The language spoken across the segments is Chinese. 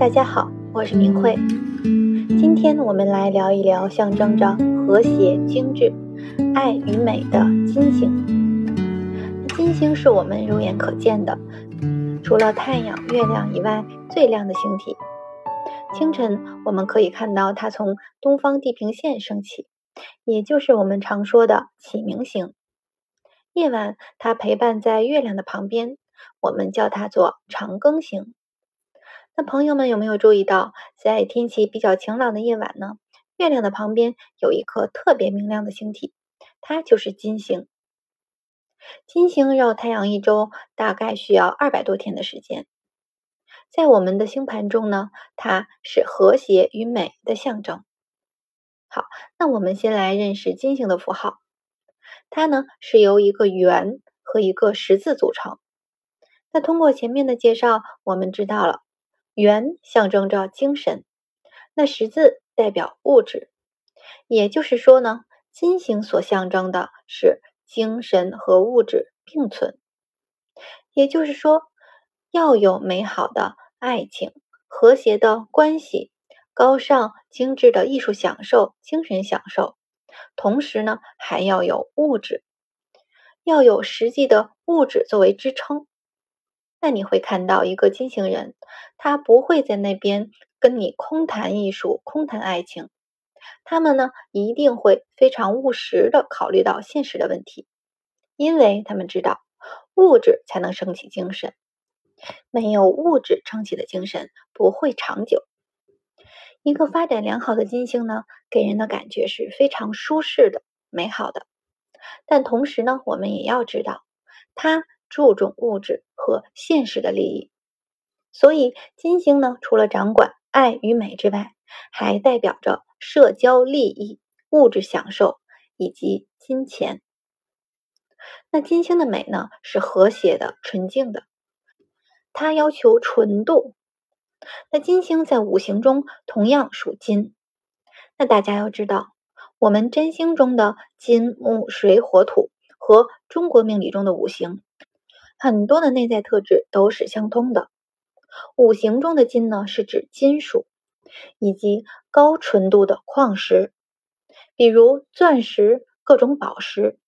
大家好，我是明慧。今天我们来聊一聊象征着和谐、精致、爱与美的金星。金星是我们肉眼可见的，除了太阳、月亮以外最亮的星体。清晨，我们可以看到它从东方地平线升起，也就是我们常说的启明星。夜晚，它陪伴在月亮的旁边，我们叫它做长庚星。那朋友们有没有注意到，在天气比较晴朗的夜晚呢？月亮的旁边有一颗特别明亮的星体，它就是金星。金星绕太阳一周大概需要二百多天的时间。在我们的星盘中呢，它是和谐与美的象征。好，那我们先来认识金星的符号，它呢是由一个圆和一个十字组成。那通过前面的介绍，我们知道了。圆象征着精神，那十字代表物质，也就是说呢，金星所象征的是精神和物质并存。也就是说，要有美好的爱情、和谐的关系、高尚精致的艺术享受、精神享受，同时呢，还要有物质，要有实际的物质作为支撑。那你会看到一个金星人，他不会在那边跟你空谈艺术、空谈爱情，他们呢一定会非常务实的考虑到现实的问题，因为他们知道物质才能升起精神，没有物质撑起的精神不会长久。一个发展良好的金星呢，给人的感觉是非常舒适的、美好的，但同时呢，我们也要知道它。注重物质和现实的利益，所以金星呢，除了掌管爱与美之外，还代表着社交利益、物质享受以及金钱。那金星的美呢，是和谐的、纯净的，它要求纯度。那金星在五行中同样属金。那大家要知道，我们真星中的金木水火土和中国命理中的五行。很多的内在特质都是相通的。五行中的金呢，是指金属以及高纯度的矿石，比如钻石、各种宝石，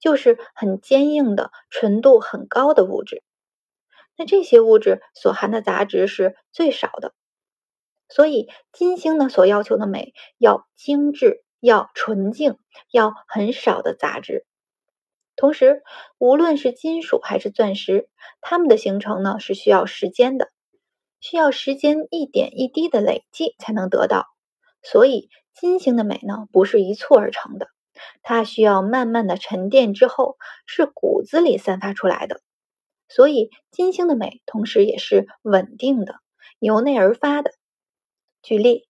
就是很坚硬的、纯度很高的物质。那这些物质所含的杂质是最少的，所以金星呢所要求的美要精致、要纯净、要很少的杂质。同时，无论是金属还是钻石，它们的形成呢是需要时间的，需要时间一点一滴的累积才能得到。所以，金星的美呢不是一蹴而成的，它需要慢慢的沉淀之后，是骨子里散发出来的。所以，金星的美同时也是稳定的，由内而发的。举例，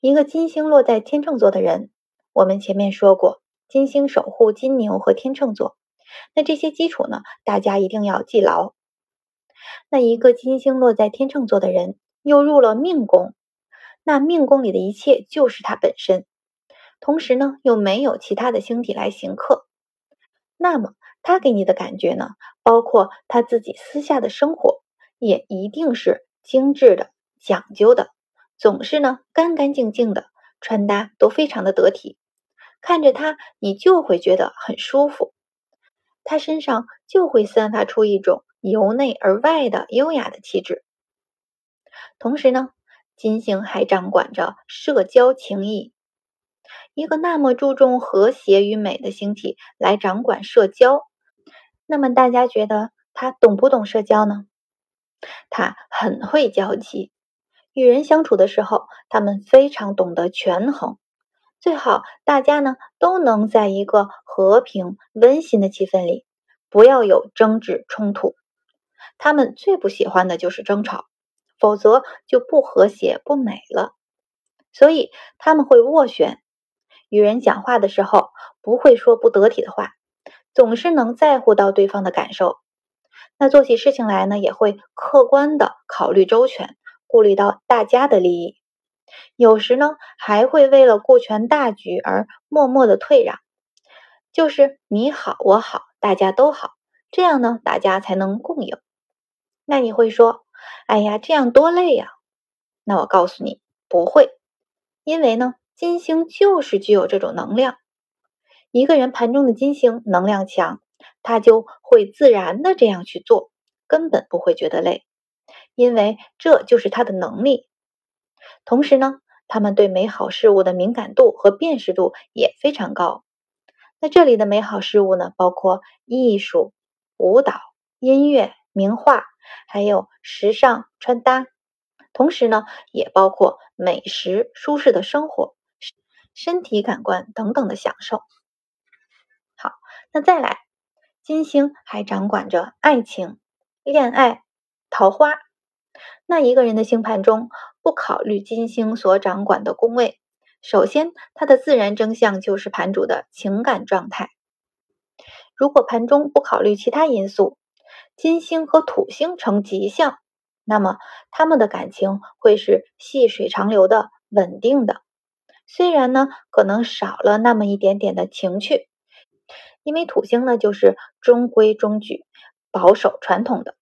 一个金星落在天秤座的人，我们前面说过。金星守护金牛和天秤座，那这些基础呢？大家一定要记牢。那一个金星落在天秤座的人，又入了命宫，那命宫里的一切就是他本身，同时呢，又没有其他的星体来行克，那么他给你的感觉呢，包括他自己私下的生活，也一定是精致的、讲究的，总是呢干干净净的，穿搭都非常的得体。看着他，你就会觉得很舒服，他身上就会散发出一种由内而外的优雅的气质。同时呢，金星还掌管着社交情谊。一个那么注重和谐与美的星体来掌管社交，那么大家觉得他懂不懂社交呢？他很会交际，与人相处的时候，他们非常懂得权衡。最好大家呢都能在一个和平温馨的气氛里，不要有争执冲突。他们最不喜欢的就是争吵，否则就不和谐不美了。所以他们会斡旋，与人讲话的时候不会说不得体的话，总是能在乎到对方的感受。那做起事情来呢，也会客观的考虑周全，顾虑到大家的利益。有时呢，还会为了顾全大局而默默的退让，就是你好我好大家都好，这样呢，大家才能共赢。那你会说，哎呀，这样多累呀！那我告诉你，不会，因为呢，金星就是具有这种能量。一个人盘中的金星能量强，他就会自然的这样去做，根本不会觉得累，因为这就是他的能力。同时呢，他们对美好事物的敏感度和辨识度也非常高。那这里的美好事物呢，包括艺术、舞蹈、音乐、名画，还有时尚穿搭，同时呢，也包括美食、舒适的生活、身体感官等等的享受。好，那再来，金星还掌管着爱情、恋爱、桃花。那一个人的星盘中不考虑金星所掌管的宫位。首先，它的自然征象就是盘主的情感状态。如果盘中不考虑其他因素，金星和土星成吉象，那么他们的感情会是细水长流的、稳定的。虽然呢，可能少了那么一点点的情趣，因为土星呢就是中规中矩、保守传统的。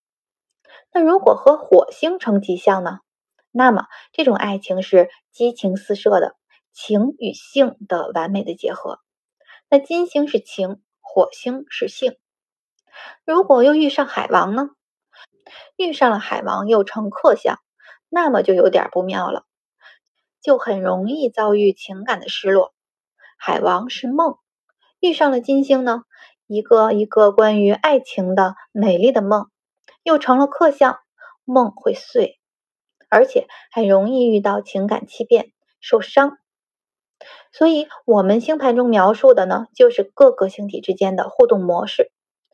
那如果和火星成吉象呢？那么这种爱情是激情四射的。情与性的完美的结合，那金星是情，火星是性。如果又遇上海王呢？遇上了海王又成克相，那么就有点不妙了，就很容易遭遇情感的失落。海王是梦，遇上了金星呢，一个一个关于爱情的美丽的梦，又成了克相，梦会碎，而且还容易遇到情感欺骗，受伤。所以，我们星盘中描述的呢，就是各个星体之间的互动模式，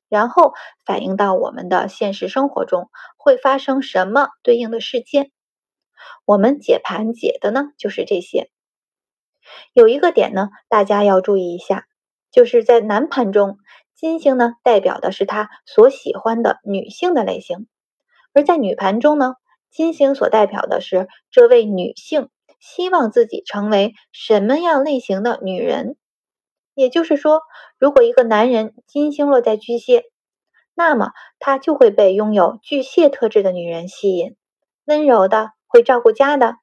然后反映到我们的现实生活中会发生什么对应的事件。我们解盘解的呢，就是这些。有一个点呢，大家要注意一下，就是在南盘中，金星呢代表的是他所喜欢的女性的类型，而在女盘中呢，金星所代表的是这位女性。希望自己成为什么样类型的女人？也就是说，如果一个男人金星落在巨蟹，那么他就会被拥有巨蟹特质的女人吸引，温柔的，会照顾家的。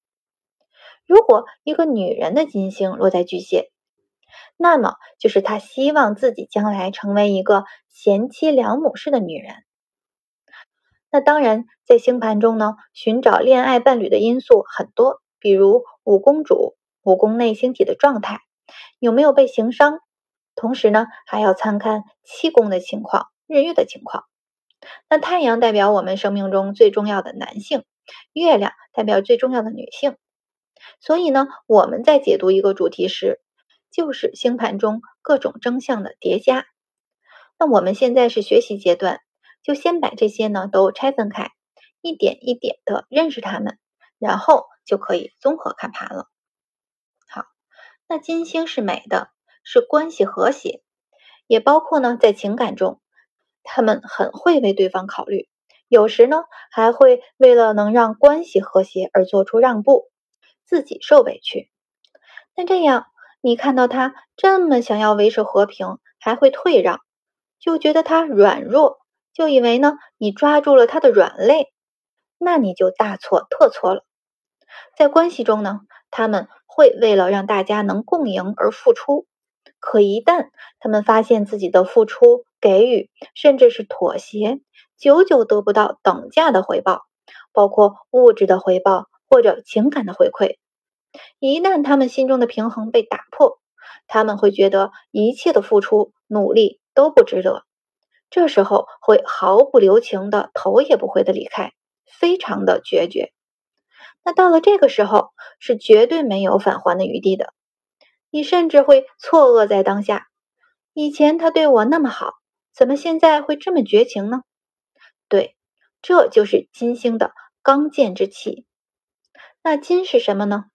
如果一个女人的金星落在巨蟹，那么就是他希望自己将来成为一个贤妻良母式的女人。那当然，在星盘中呢，寻找恋爱伴侣的因素很多。比如五宫主、五宫内星体的状态有没有被刑伤？同时呢，还要参看七宫的情况、日月的情况。那太阳代表我们生命中最重要的男性，月亮代表最重要的女性。所以呢，我们在解读一个主题时，就是星盘中各种征象的叠加。那我们现在是学习阶段，就先把这些呢都拆分开，一点一点的认识它们，然后。就可以综合看盘了。好，那金星是美的，是关系和谐，也包括呢在情感中，他们很会为对方考虑，有时呢还会为了能让关系和谐而做出让步，自己受委屈。那这样你看到他这么想要维持和平，还会退让，就觉得他软弱，就以为呢你抓住了他的软肋，那你就大错特错了。在关系中呢，他们会为了让大家能共赢而付出，可一旦他们发现自己的付出、给予，甚至是妥协，久久得不到等价的回报，包括物质的回报或者情感的回馈，一旦他们心中的平衡被打破，他们会觉得一切的付出、努力都不值得，这时候会毫不留情的头也不回的离开，非常的决绝。那到了这个时候，是绝对没有返还的余地的。你甚至会错愕在当下：以前他对我那么好，怎么现在会这么绝情呢？对，这就是金星的刚健之气。那金是什么呢？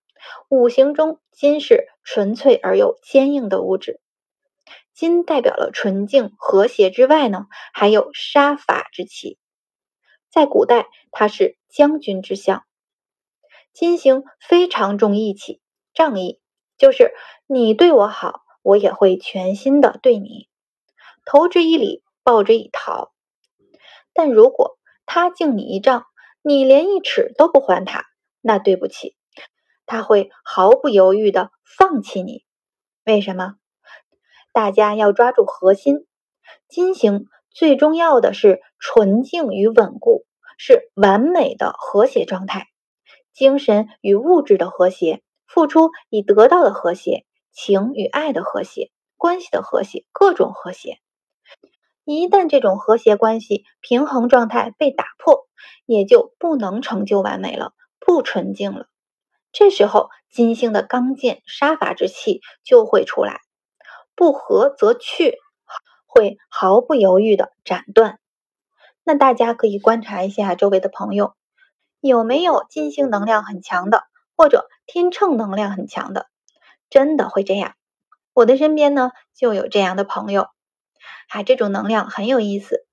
五行中，金是纯粹而又坚硬的物质。金代表了纯净和谐之外呢，还有杀伐之气。在古代，它是将军之相。金星非常重义气、仗义，就是你对我好，我也会全心的对你，投之以礼，报之以桃。但如果他敬你一丈，你连一尺都不还他，那对不起，他会毫不犹豫的放弃你。为什么？大家要抓住核心，金星最重要的是纯净与稳固，是完美的和谐状态，精神与物质的和谐，付出以得到的和谐，情与爱的和谐，关系的和谐，各种和谐。一旦这种和谐关系平衡状态被打破，也就不能成就完美了，不纯净了。这时候，金星的刚健杀伐之气就会出来，不和则去，会毫不犹豫的斩断。那大家可以观察一下周围的朋友，有没有金星能量很强的，或者天秤能量很强的？真的会这样？我的身边呢，就有这样的朋友。啊，这种能量很有意思。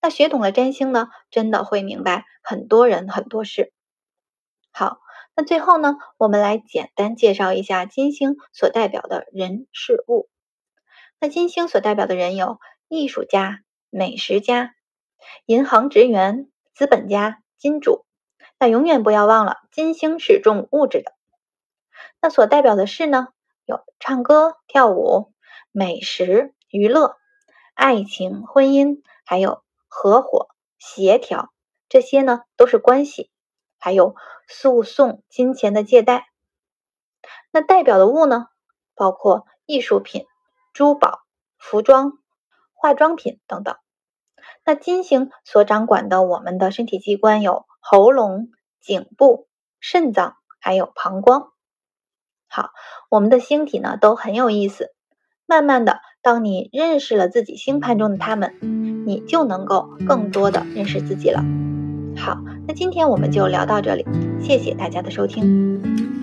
那学懂了占星呢，真的会明白很多人很多事。好，那最后呢，我们来简单介绍一下金星所代表的人事物。那金星所代表的人有艺术家、美食家、银行职员、资本家、金主。那永远不要忘了，金星是重物质的。那所代表的事呢，有唱歌、跳舞、美食、娱乐。爱情、婚姻，还有合伙、协调，这些呢都是关系。还有诉讼、金钱的借贷。那代表的物呢，包括艺术品、珠宝、服装、化妆品等等。那金星所掌管的我们的身体机关有喉咙、颈部、肾脏，还有膀胱。好，我们的星体呢都很有意思。慢慢的，当你认识了自己星盘中的他们，你就能够更多的认识自己了。好，那今天我们就聊到这里，谢谢大家的收听。